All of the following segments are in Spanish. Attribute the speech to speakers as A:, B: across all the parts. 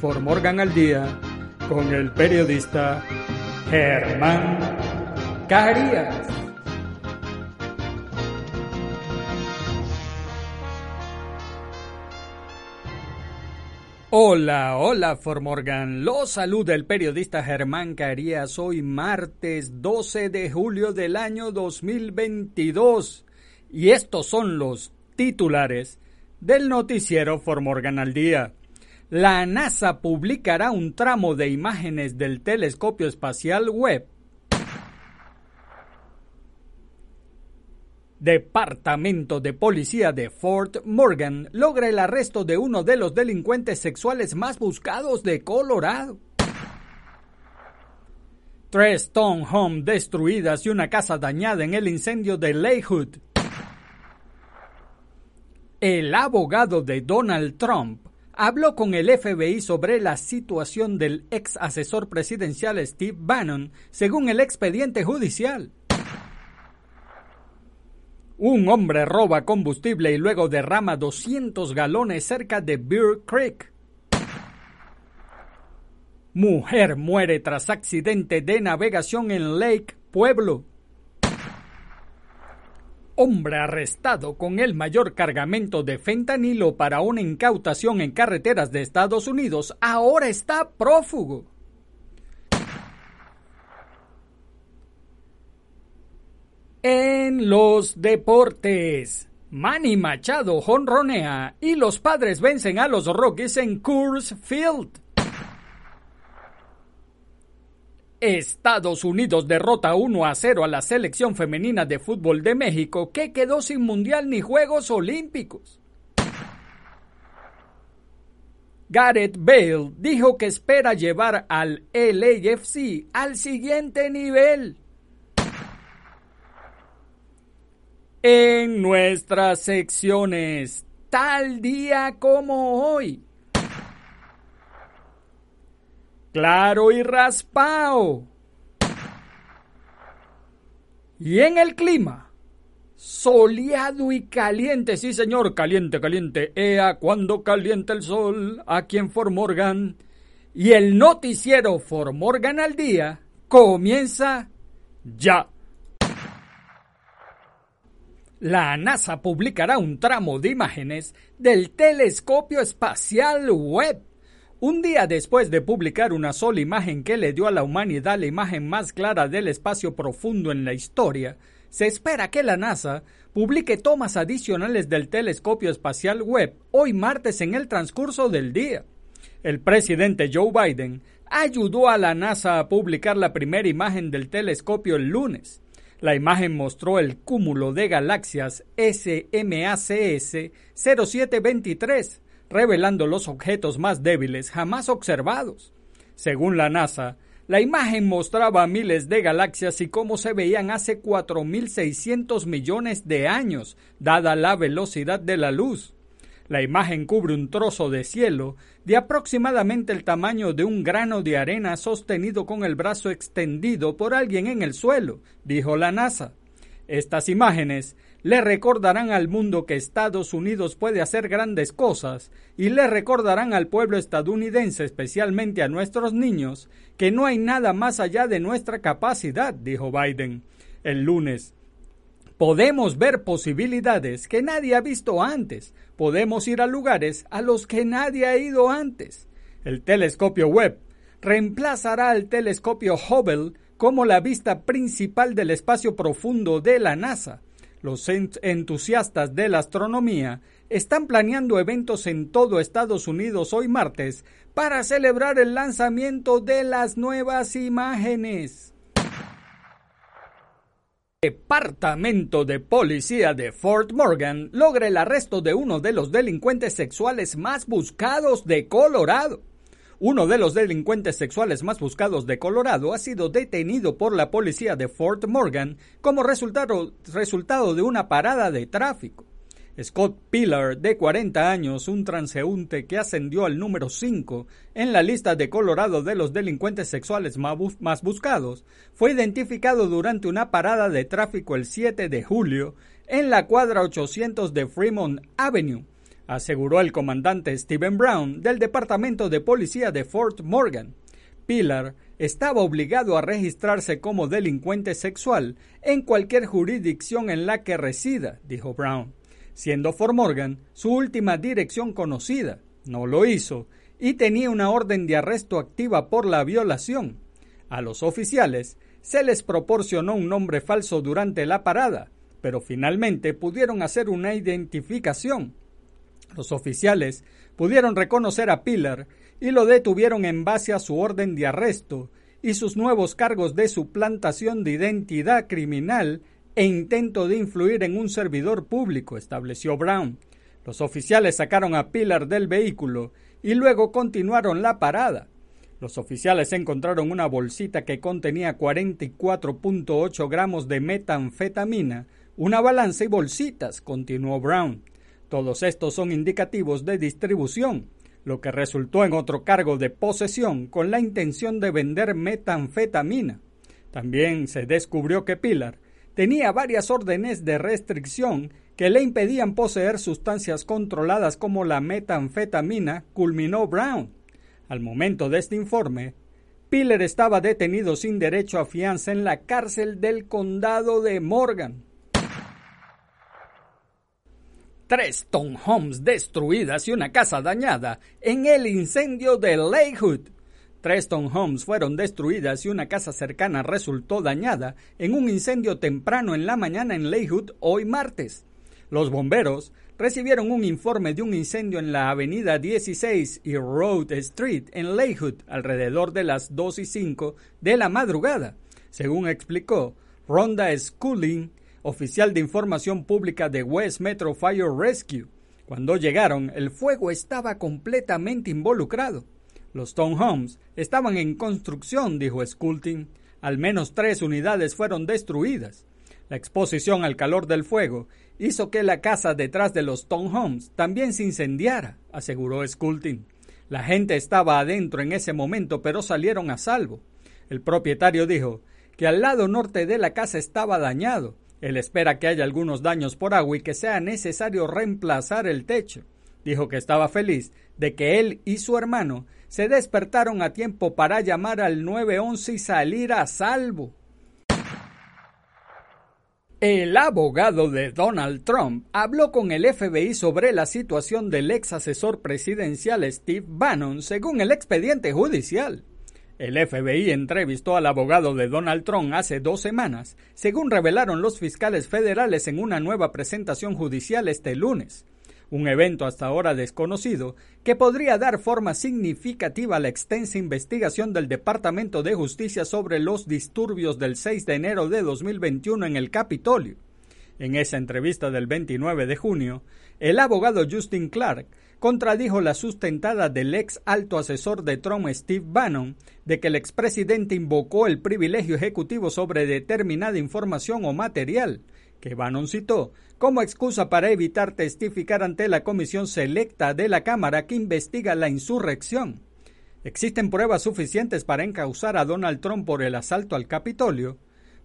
A: For Morgan al Día con el periodista Germán Carías. Hola, hola Formorgan. Los saluda el periodista Germán Carías. Hoy martes 12 de julio del año 2022. Y estos son los titulares del noticiero Formorgan al día. La NASA publicará un tramo de imágenes del telescopio espacial Webb Departamento de Policía de Fort Morgan logra el arresto de uno de los delincuentes sexuales más buscados de Colorado. Tres Stone Home destruidas y una casa dañada en el incendio de Lakewood. El abogado de Donald Trump habló con el FBI sobre la situación del ex asesor presidencial Steve Bannon, según el expediente judicial. Un hombre roba combustible y luego derrama 200 galones cerca de Bear Creek. Mujer muere tras accidente de navegación en Lake Pueblo. Hombre arrestado con el mayor cargamento de fentanilo para una incautación en carreteras de Estados Unidos ahora está prófugo. En los deportes, Manny Machado jonronea y los padres vencen a los Rockies en Coors Field. Estados Unidos derrota 1 a 0 a la selección femenina de fútbol de México que quedó sin mundial ni Juegos Olímpicos. Gareth Bale dijo que espera llevar al LAFC al siguiente nivel. en nuestras secciones, tal día como hoy. Claro y raspao. Y en el clima, soleado y caliente, sí señor, caliente, caliente. Ea cuando calienta el sol aquí en Formorgan. Y el noticiero Formorgan al día comienza ya. La NASA publicará un tramo de imágenes del telescopio espacial Webb. Un día después de publicar una sola imagen que le dio a la humanidad la imagen más clara del espacio profundo en la historia, se espera que la NASA publique tomas adicionales del telescopio espacial Webb hoy martes en el transcurso del día. El presidente Joe Biden ayudó a la NASA a publicar la primera imagen del telescopio el lunes. La imagen mostró el cúmulo de galaxias SMACS 0723, revelando los objetos más débiles jamás observados. Según la NASA, la imagen mostraba miles de galaxias y cómo se veían hace 4.600 millones de años, dada la velocidad de la luz. La imagen cubre un trozo de cielo de aproximadamente el tamaño de un grano de arena sostenido con el brazo extendido por alguien en el suelo, dijo la NASA. Estas imágenes le recordarán al mundo que Estados Unidos puede hacer grandes cosas y le recordarán al pueblo estadounidense, especialmente a nuestros niños, que no hay nada más allá de nuestra capacidad, dijo Biden. El lunes, Podemos ver posibilidades que nadie ha visto antes. Podemos ir a lugares a los que nadie ha ido antes. El telescopio Webb reemplazará al telescopio Hubble como la vista principal del espacio profundo de la NASA. Los entusiastas de la astronomía están planeando eventos en todo Estados Unidos hoy martes para celebrar el lanzamiento de las nuevas imágenes. Departamento de Policía de Fort Morgan logra el arresto de uno de los delincuentes sexuales más buscados de Colorado. Uno de los delincuentes sexuales más buscados de Colorado ha sido detenido por la policía de Fort Morgan como resultado, de una parada de tráfico. Scott Pillar, de 40 años, un transeúnte que ascendió al número 5 en la lista de Colorado de los delincuentes sexuales más buscados, fue identificado durante una parada de tráfico el 7 de julio en la cuadra 800 de Fremont Avenue, aseguró el comandante Stephen Brown del Departamento de Policía de Fort Morgan. Pillar estaba obligado a registrarse como delincuente sexual en cualquier jurisdicción en la que resida, dijo Brown siendo Fort Morgan su última dirección conocida. No lo hizo y tenía una orden de arresto activa por la violación. A los oficiales se les proporcionó un nombre falso durante la parada, pero finalmente pudieron hacer una identificación. Los oficiales pudieron reconocer a Pillar y lo detuvieron en base a su orden de arresto y sus nuevos cargos de suplantación de identidad criminal e intento de influir en un servidor público, estableció Brown. Los oficiales sacaron a Pilar del vehículo y luego continuaron la parada. Los oficiales encontraron una bolsita que contenía 44.8 gramos de metanfetamina, una balanza y bolsitas, continuó Brown. Todos estos son indicativos de distribución, lo que resultó en otro cargo de posesión con la intención de vender metanfetamina. También se descubrió que Pilar tenía varias órdenes de restricción que le impedían poseer sustancias controladas como la metanfetamina, culminó Brown. Al momento de este informe, Piller estaba detenido sin derecho a fianza en la cárcel del condado de Morgan. Tres townhomes destruidas y una casa dañada en el incendio de Lakewood, Tres townhomes fueron destruidas y una casa cercana resultó dañada en un incendio temprano en la mañana en Leyhood hoy martes. Los bomberos recibieron un informe de un incendio en la avenida 16 y Road Street en Leyhood alrededor de las 2 y 5 de la madrugada, según explicó Rhonda Schooling, oficial de información pública de West Metro Fire Rescue. Cuando llegaron, el fuego estaba completamente involucrado. Los townhomes estaban en construcción, dijo Sculting. Al menos tres unidades fueron destruidas. La exposición al calor del fuego hizo que la casa detrás de los townhomes también se incendiara, aseguró Sculting. La gente estaba adentro en ese momento, pero salieron a salvo. El propietario dijo que al lado norte de la casa estaba dañado. Él espera que haya algunos daños por agua y que sea necesario reemplazar el techo. Dijo que estaba feliz de que él y su hermano se despertaron a tiempo para llamar al 911 y salir a salvo. El abogado de Donald Trump habló con el FBI sobre la situación del ex asesor presidencial Steve Bannon según el expediente judicial. El FBI entrevistó al abogado de Donald Trump hace dos semanas, según revelaron los fiscales federales en una nueva presentación judicial este lunes un evento hasta ahora desconocido que podría dar forma significativa a la extensa investigación del Departamento de Justicia sobre los disturbios del 6 de enero de 2021 en el Capitolio. En esa entrevista del 29 de junio, el abogado Justin Clark contradijo la sustentada del ex alto asesor de Trump Steve Bannon de que el expresidente invocó el privilegio ejecutivo sobre determinada información o material que Bannon citó como excusa para evitar testificar ante la comisión selecta de la Cámara que investiga la insurrección. ¿Existen pruebas suficientes para encausar a Donald Trump por el asalto al Capitolio?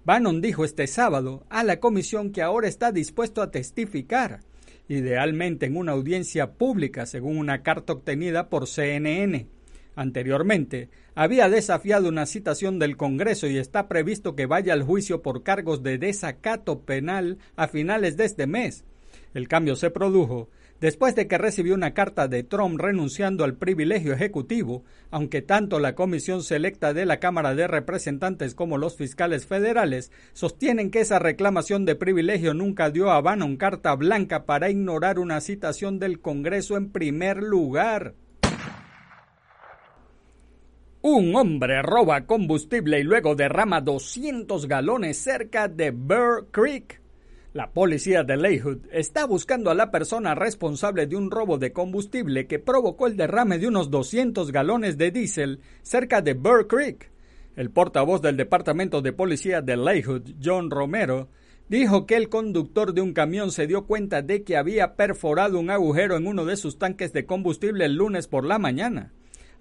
A: Bannon dijo este sábado a la comisión que ahora está dispuesto a testificar, idealmente en una audiencia pública, según una carta obtenida por CNN. Anteriormente, había desafiado una citación del Congreso y está previsto que vaya al juicio por cargos de desacato penal a finales de este mes. El cambio se produjo después de que recibió una carta de Trump renunciando al privilegio ejecutivo, aunque tanto la Comisión Selecta de la Cámara de Representantes como los fiscales federales sostienen que esa reclamación de privilegio nunca dio a Bannon carta blanca para ignorar una citación del Congreso en primer lugar. Un hombre roba combustible y luego derrama 200 galones cerca de Burr Creek. La policía de Leyhood está buscando a la persona responsable de un robo de combustible que provocó el derrame de unos 200 galones de diésel cerca de Burr Creek. El portavoz del Departamento de Policía de Leyhood, John Romero, dijo que el conductor de un camión se dio cuenta de que había perforado un agujero en uno de sus tanques de combustible el lunes por la mañana.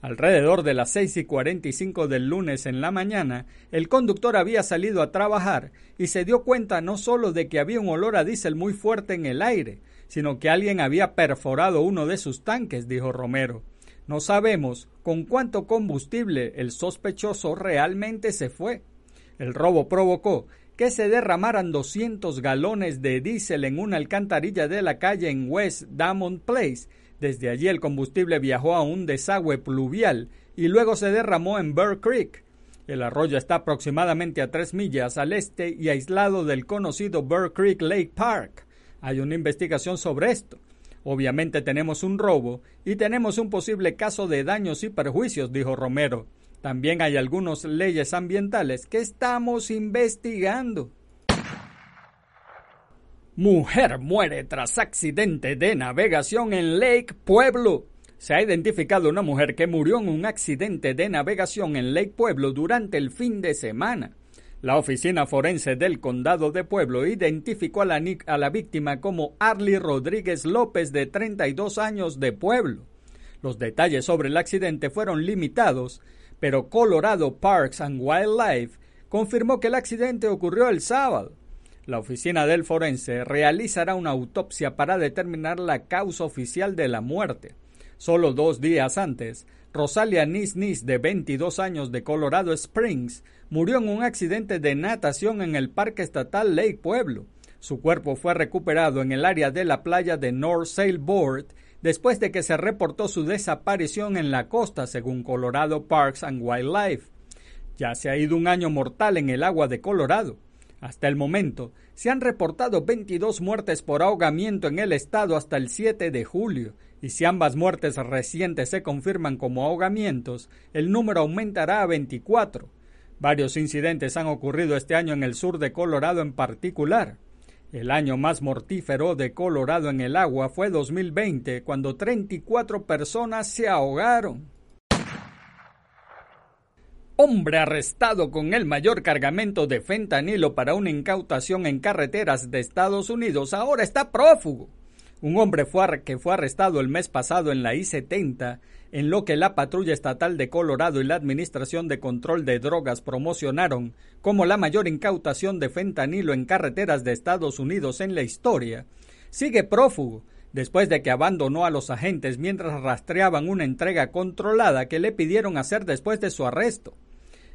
A: Alrededor de las seis y cuarenta y cinco del lunes en la mañana, el conductor había salido a trabajar y se dio cuenta no solo de que había un olor a diésel muy fuerte en el aire, sino que alguien había perforado uno de sus tanques, dijo Romero. No sabemos con cuánto combustible el sospechoso realmente se fue. El robo provocó que se derramaran 200 galones de diésel en una alcantarilla de la calle en West Damon Place, desde allí el combustible viajó a un desagüe pluvial y luego se derramó en Burr Creek. El arroyo está aproximadamente a tres millas al este y aislado del conocido Burr Creek Lake Park. Hay una investigación sobre esto. Obviamente tenemos un robo y tenemos un posible caso de daños y perjuicios, dijo Romero. También hay algunas leyes ambientales que estamos investigando. Mujer muere tras accidente de navegación en Lake Pueblo. Se ha identificado una mujer que murió en un accidente de navegación en Lake Pueblo durante el fin de semana. La oficina forense del condado de Pueblo identificó a la, víctima como Arlie Rodríguez López de 32 años de Pueblo. Los detalles sobre el accidente fueron limitados, pero Colorado Parks and Wildlife confirmó que el accidente ocurrió el sábado. La oficina del forense realizará una autopsia para determinar la causa oficial de la muerte. Solo dos días antes, Rosalia Nis Nis, de 22 años de Colorado Springs, murió en un accidente de natación en el Parque Estatal Lake Pueblo. Su cuerpo fue recuperado en el área de la playa de North Sailboard después de que se reportó su desaparición en la costa, según Colorado Parks and Wildlife. Ya se ha ido un año mortal en el agua de Colorado. Hasta el momento, se han reportado 22 muertes por ahogamiento en el estado hasta el 7 de julio, y si ambas muertes recientes se confirman como ahogamientos, el número aumentará a 24. Varios incidentes han ocurrido este año en el sur de Colorado en particular. El año más mortífero de Colorado en el agua fue 2020, cuando 34 personas se ahogaron. Hombre arrestado con el mayor cargamento de fentanilo para una incautación en carreteras de Estados Unidos ahora está prófugo. Un hombre que fue arrestado el mes pasado en la I-70, en lo que la Patrulla Estatal de Colorado y la Administración de Control de Drogas promocionaron como la mayor incautación de fentanilo en carreteras de Estados Unidos en la historia, sigue prófugo después de que abandonó a los agentes mientras rastreaban una entrega controlada que le pidieron hacer después de su arresto.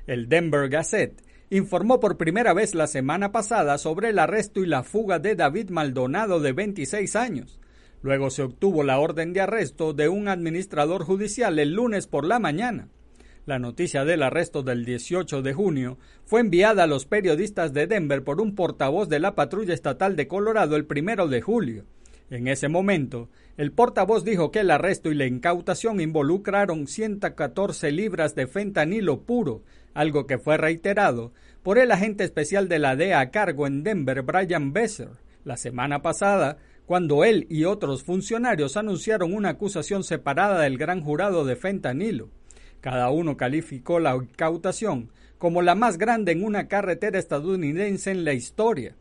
A: El Denver Gazette informó por primera vez la semana pasada sobre el arresto y la fuga de David Maldonado de 26 años. Luego se obtuvo la orden de arresto de un administrador judicial el lunes por la mañana. La noticia del arresto del 18 de junio fue enviada a los periodistas de Denver por un portavoz de la patrulla estatal de Colorado el primero de julio. En ese momento, el portavoz dijo que el arresto y la incautación involucraron 114 libras de fentanilo puro, algo que fue reiterado por el agente especial de la DEA a cargo en Denver, Brian Besser, la semana pasada, cuando él y otros funcionarios anunciaron una acusación separada del gran jurado de fentanilo. Cada uno calificó la incautación como la más grande en una carretera estadounidense en la historia.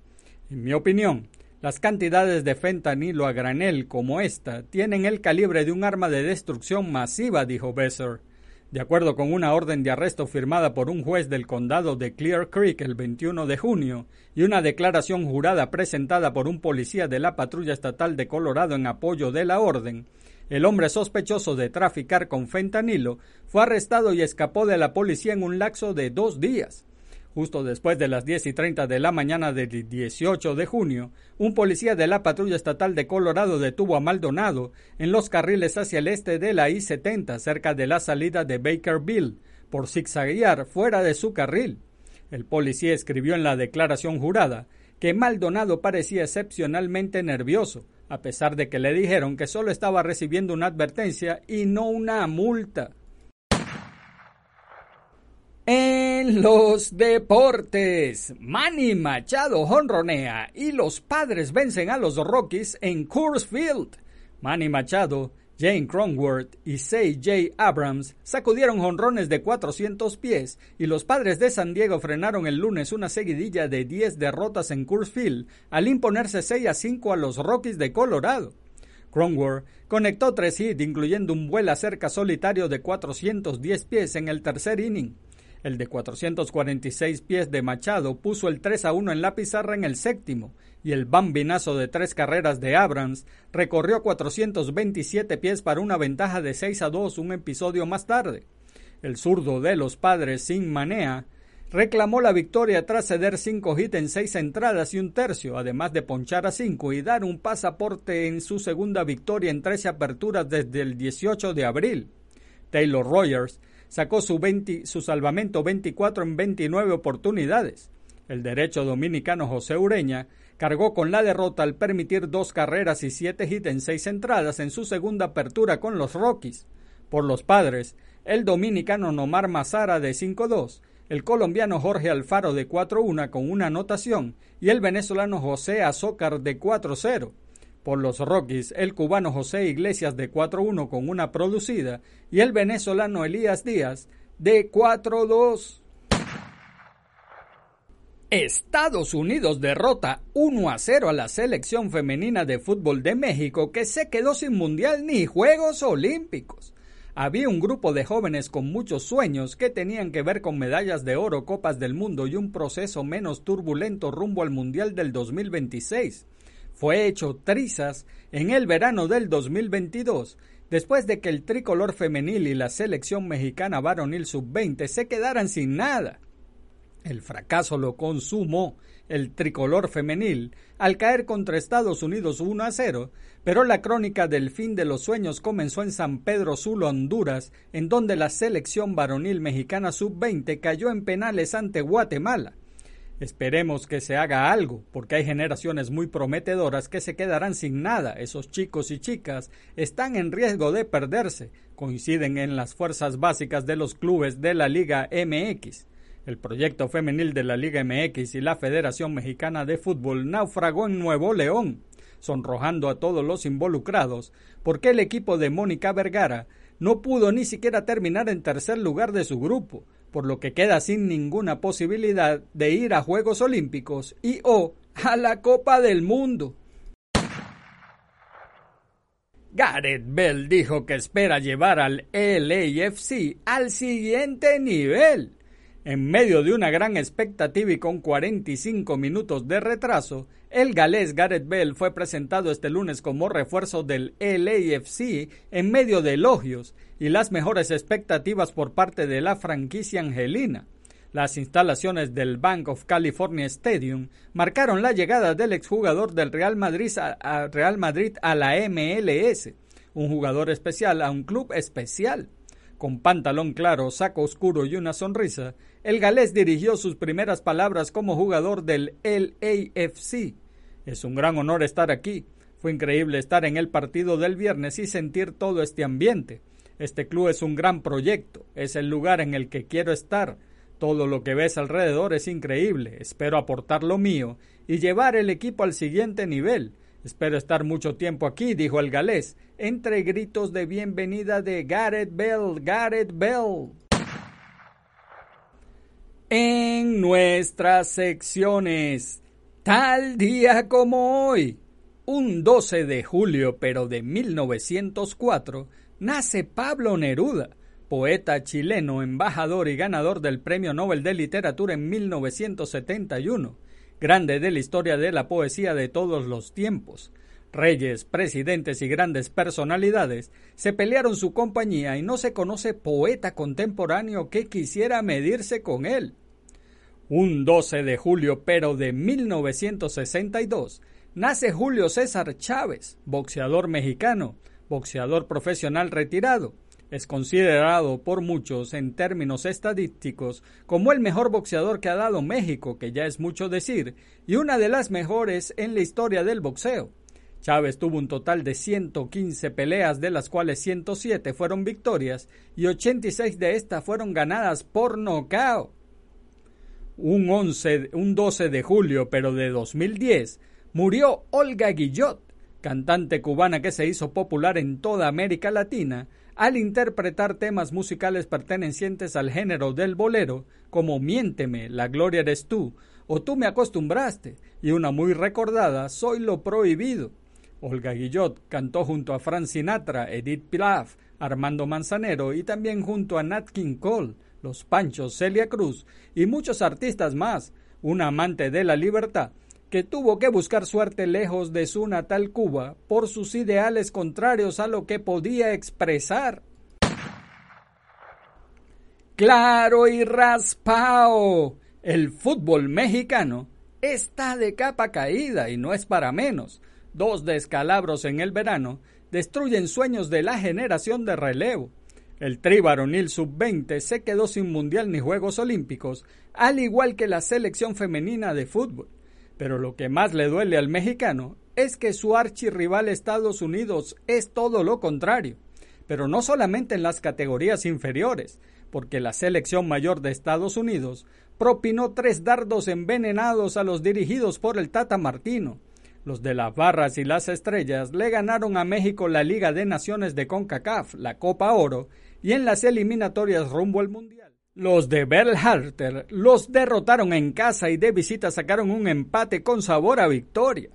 A: En mi opinión, las cantidades de fentanilo a granel como esta tienen el calibre de un arma de destrucción masiva, dijo Besser. De acuerdo con una orden de arresto firmada por un juez del condado de Clear Creek el 21 de junio y una declaración jurada presentada por un policía de la patrulla estatal de Colorado en apoyo de la orden, el hombre sospechoso de traficar con fentanilo fue arrestado y escapó de la policía en un lapso de dos días. Justo después de las 10 y 30 de la mañana del 18 de junio, un policía de la patrulla estatal de Colorado detuvo a Maldonado en los carriles hacia el este de la I-70 cerca de la salida de Bakerville por zigzaguear fuera de su carril. El policía escribió en la declaración jurada que Maldonado parecía excepcionalmente nervioso, a pesar de que le dijeron que solo estaba recibiendo una advertencia y no una multa. En los deportes, Manny Machado honronea y los padres vencen a los Rockies en Coors Field. Manny Machado, Jane Cronworth y Say J. Abrams sacudieron jonrones de 400 pies y los padres de San Diego frenaron el lunes una seguidilla de 10 derrotas en Coors Field al imponerse 6 a 5 a los Rockies de Colorado. Cronworth conectó tres hits, incluyendo un vuelo cerca solitario de 410 pies en el tercer inning. El de 446 pies de Machado puso el 3 a 1 en la pizarra en el séptimo, y el bambinazo de tres carreras de Abrams recorrió 427 pies para una ventaja de 6 a 2 un episodio más tarde. El zurdo de los padres sin manea reclamó la victoria tras ceder cinco hits en seis entradas y un tercio, además de ponchar a cinco y dar un pasaporte en su segunda victoria en 13 aperturas desde el 18 de abril. Taylor Rogers sacó su, salvamento 24 en 29 oportunidades. El derecho dominicano José Ureña cargó con la derrota al permitir dos carreras y siete hits en seis entradas en su segunda apertura con los Rockies. Por los padres, el dominicano Nomar Mazara de 5-2, el colombiano Jorge Alfaro de 4-1 con una anotación y el venezolano José Azócar de 4-0. Por los Rockies, el cubano José Iglesias de 4-1 con una producida y el venezolano Elías Díaz de 4-2. Estados Unidos derrota 1 a 0 a la selección femenina de fútbol de México que se quedó sin mundial ni Juegos Olímpicos. Había un grupo de jóvenes con muchos sueños que tenían que ver con medallas de oro, copas del mundo y un proceso menos turbulento rumbo al Mundial del 2026 fue hecho trizas en el verano del 2022, después de que el tricolor femenil y la selección mexicana varonil sub-20 se quedaran sin nada. El fracaso lo consumó el tricolor femenil al caer contra Estados Unidos 1 a 0, pero la crónica del fin de los sueños comenzó en San Pedro Sula, Honduras, en donde la selección varonil mexicana sub-20 cayó en penales ante Guatemala. Esperemos que se haga algo, porque hay generaciones muy prometedoras que se quedarán sin nada. Esos chicos y chicas están en riesgo de perderse. Coinciden en las fuerzas básicas de los clubes de la Liga MX. El proyecto femenil de la Liga MX y la Federación Mexicana de Fútbol naufragó en Nuevo León, sonrojando a todos los involucrados, porque el equipo de Mónica Vergara no pudo ni siquiera terminar en tercer lugar de su grupo por lo que queda sin ninguna posibilidad de ir a Juegos Olímpicos y o a la Copa del Mundo. Gareth Bell dijo que espera llevar al LAFC al siguiente nivel. En medio de una gran expectativa y con 45 minutos de retraso, el galés Gareth Bell fue presentado este lunes como refuerzo del LAFC en medio de elogios y las mejores expectativas por parte de la franquicia angelina. Las instalaciones del Bank of California Stadium marcaron la llegada del exjugador del Real Madrid a, Real Madrid a la MLS, un jugador especial a un club especial. Con pantalón claro, saco oscuro y una sonrisa, el galés dirigió sus primeras palabras como jugador del LAFC. Es un gran honor estar aquí. Fue increíble estar en el partido del viernes y sentir todo este ambiente. Este club es un gran proyecto, es el lugar en el que quiero estar. Todo lo que ves alrededor es increíble. Espero aportar lo mío y llevar el equipo al siguiente nivel. Espero estar mucho tiempo aquí, dijo el galés, entre gritos de bienvenida de Gareth Bell, Gareth Bell. En nuestras secciones, tal día como hoy, un 12 de julio pero de 1904, nace Pablo Neruda, poeta chileno, embajador y ganador del Premio Nobel de Literatura en 1971, grande de la historia de la poesía de todos los tiempos. Reyes, presidentes y grandes personalidades se pelearon su compañía y no se conoce poeta contemporáneo que quisiera medirse con él. Un 12 de julio pero de 1962 nace Julio César Chávez, boxeador mexicano, boxeador profesional retirado. Es considerado por muchos en términos estadísticos como el mejor boxeador que ha dado México, que ya es mucho decir, y una de las mejores en la historia del boxeo. Chávez tuvo un total de 115 peleas, de las cuales 107 fueron victorias y 86 de estas fueron ganadas por nocaut un, 11, un 12 de julio, pero de 2010, murió Olga Guillot, cantante cubana que se hizo popular en toda América Latina al interpretar temas musicales pertenecientes al género del bolero, como Miénteme, La Gloria eres tú, o Tú me acostumbraste, y una muy recordada, Soy lo prohibido. Olga Guillot cantó junto a Frank Sinatra, Edith Piaf, Armando Manzanero y también junto a Nat King Cole, los Panchos, Celia Cruz y muchos artistas más, un amante de la libertad, que tuvo que buscar suerte lejos de su natal Cuba por sus ideales contrarios a lo que podía expresar. Claro y raspao. El fútbol mexicano está de capa caída y no es para menos. Dos descalabros en el verano destruyen sueños de la generación de relevo. El tri varonil sub-20 se quedó sin mundial ni Juegos Olímpicos, al igual que la selección femenina de fútbol. Pero lo que más le duele al mexicano es que su archirrival Estados Unidos es todo lo contrario. Pero no solamente en las categorías inferiores, porque la selección mayor de Estados Unidos propinó tres dardos envenenados a los dirigidos por el Tata Martino. Los de las barras y las estrellas le ganaron a México la Liga de Naciones de CONCACAF, la Copa Oro, y en las eliminatorias rumbo al Mundial. Los de Berlharter los derrotaron en casa y de visita sacaron un empate con sabor a victoria.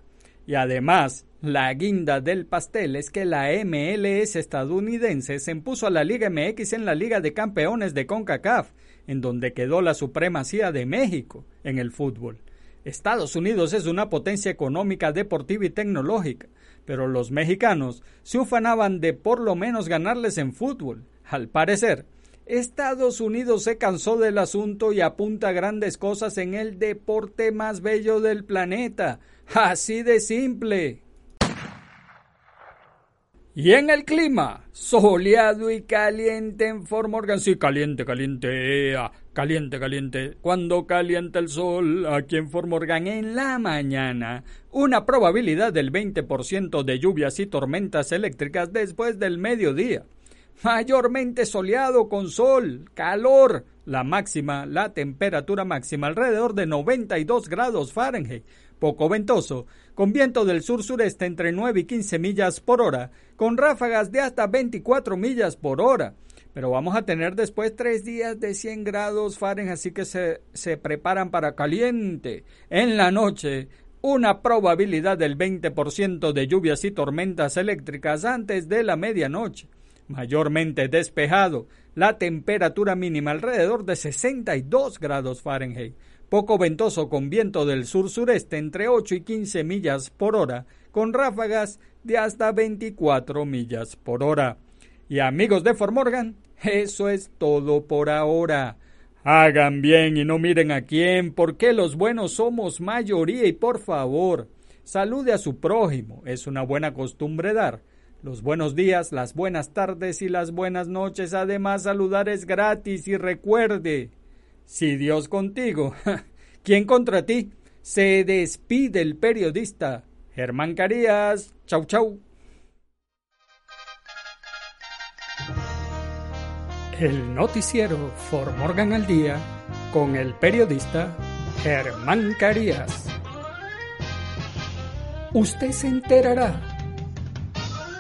A: Y además, la guinda del pastel es que la MLS estadounidense se impuso a la Liga MX en la Liga de Campeones de CONCACAF, en donde quedó la supremacía de México en el fútbol. Estados Unidos es una potencia económica, deportiva y tecnológica, pero los mexicanos se ufanaban de por lo menos ganarles en fútbol. Al parecer, Estados Unidos se cansó del asunto y apunta grandes cosas en el deporte más bello del planeta. Así de simple. Y en el clima, soleado y caliente en Fort Morgan. Sí, caliente, caliente, caliente, caliente. Cuando calienta el sol, aquí en Fort Morgan en la mañana, una probabilidad del 20% de lluvias y tormentas eléctricas después del mediodía mayormente soleado con sol, calor, la máxima, la temperatura máxima alrededor de 92 grados Fahrenheit, poco ventoso, con viento del sur-sureste entre 9 y 15 millas por hora, con ráfagas de hasta 24 millas por hora. Pero vamos a tener después tres días de 100 grados Fahrenheit, así que se, se preparan para caliente. En la noche, una probabilidad del 20% de lluvias y tormentas eléctricas antes de la medianoche mayormente despejado, la temperatura mínima alrededor de 62 grados Fahrenheit, poco ventoso con viento del sur-sureste entre 8 y 15 millas por hora, con ráfagas de hasta 24 millas por hora. Y amigos de Fort Morgan, eso es todo por ahora. Hagan bien y no miren a quién, porque los buenos somos mayoría y por favor, salude a su prójimo, es una buena costumbre dar los buenos días, las buenas tardes y las buenas noches. Además, saludar es gratis y recuerde, si Dios contigo, ¿quién contra ti? Se despide el periodista Germán Carías. Chau, chau. El noticiero For Morgan al Día con el periodista Germán Carías. Usted se enterará